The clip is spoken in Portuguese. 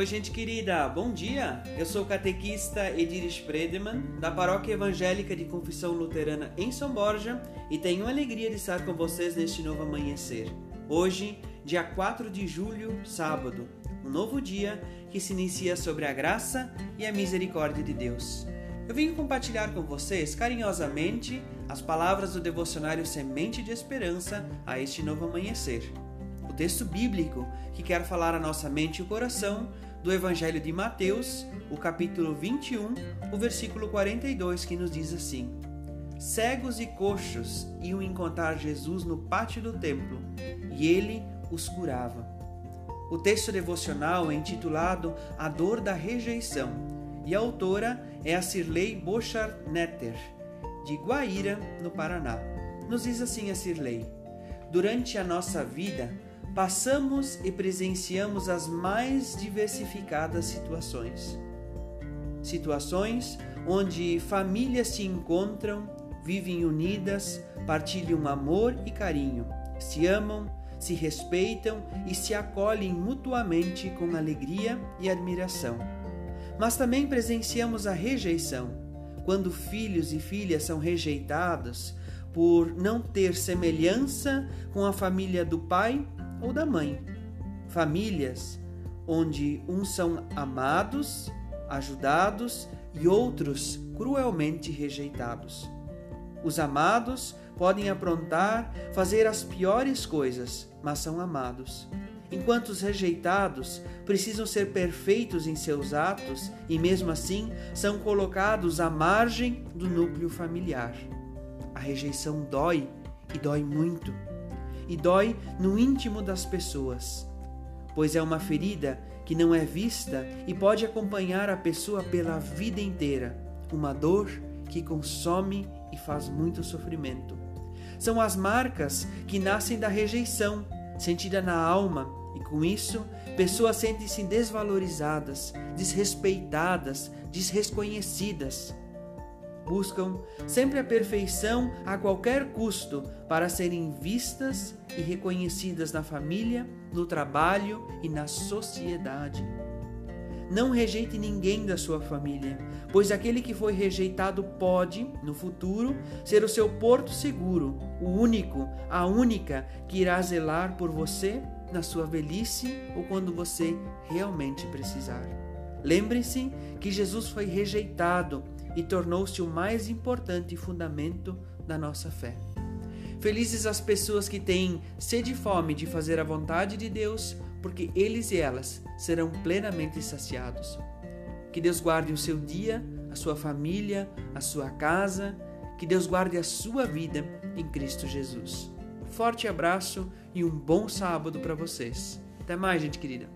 Oi, gente querida, bom dia! Eu sou o catequista Edir Spredeman, da Paróquia Evangélica de Confissão Luterana em São Borja, e tenho a alegria de estar com vocês neste novo amanhecer. Hoje, dia 4 de julho, sábado, um novo dia que se inicia sobre a graça e a misericórdia de Deus. Eu venho compartilhar com vocês carinhosamente as palavras do devocionário Semente de Esperança a este novo amanhecer o texto bíblico que quer falar a nossa mente e coração do Evangelho de Mateus, o capítulo 21, o versículo 42, que nos diz assim: Cegos e coxos iam encontrar Jesus no pátio do templo e ele os curava. O texto devocional é intitulado A Dor da Rejeição e a autora é a Cirlei Bocharnetter, de Guaíra, no Paraná. Nos diz assim a Cirlei: Durante a nossa vida, passamos e presenciamos as mais diversificadas situações. Situações onde famílias se encontram, vivem unidas, partilham amor e carinho, se amam, se respeitam e se acolhem mutuamente com alegria e admiração. Mas também presenciamos a rejeição, quando filhos e filhas são rejeitados por não ter semelhança com a família do pai ou da mãe. Famílias onde uns são amados, ajudados e outros cruelmente rejeitados. Os amados podem aprontar, fazer as piores coisas, mas são amados. Enquanto os rejeitados precisam ser perfeitos em seus atos e, mesmo assim, são colocados à margem do núcleo familiar. A rejeição dói e dói muito e dói no íntimo das pessoas, pois é uma ferida que não é vista e pode acompanhar a pessoa pela vida inteira, uma dor que consome e faz muito sofrimento. São as marcas que nascem da rejeição, sentida na alma, e com isso, pessoas sentem-se desvalorizadas, desrespeitadas, desreconhecidas buscam sempre a perfeição a qualquer custo para serem vistas e reconhecidas na família, no trabalho e na sociedade. Não rejeite ninguém da sua família, pois aquele que foi rejeitado pode, no futuro, ser o seu porto seguro, o único, a única que irá zelar por você na sua velhice ou quando você realmente precisar. Lembre-se que Jesus foi rejeitado e tornou-se o mais importante fundamento da nossa fé. Felizes as pessoas que têm sede e fome de fazer a vontade de Deus, porque eles e elas serão plenamente saciados. Que Deus guarde o seu dia, a sua família, a sua casa, que Deus guarde a sua vida em Cristo Jesus. Forte abraço e um bom sábado para vocês. Até mais, gente querida.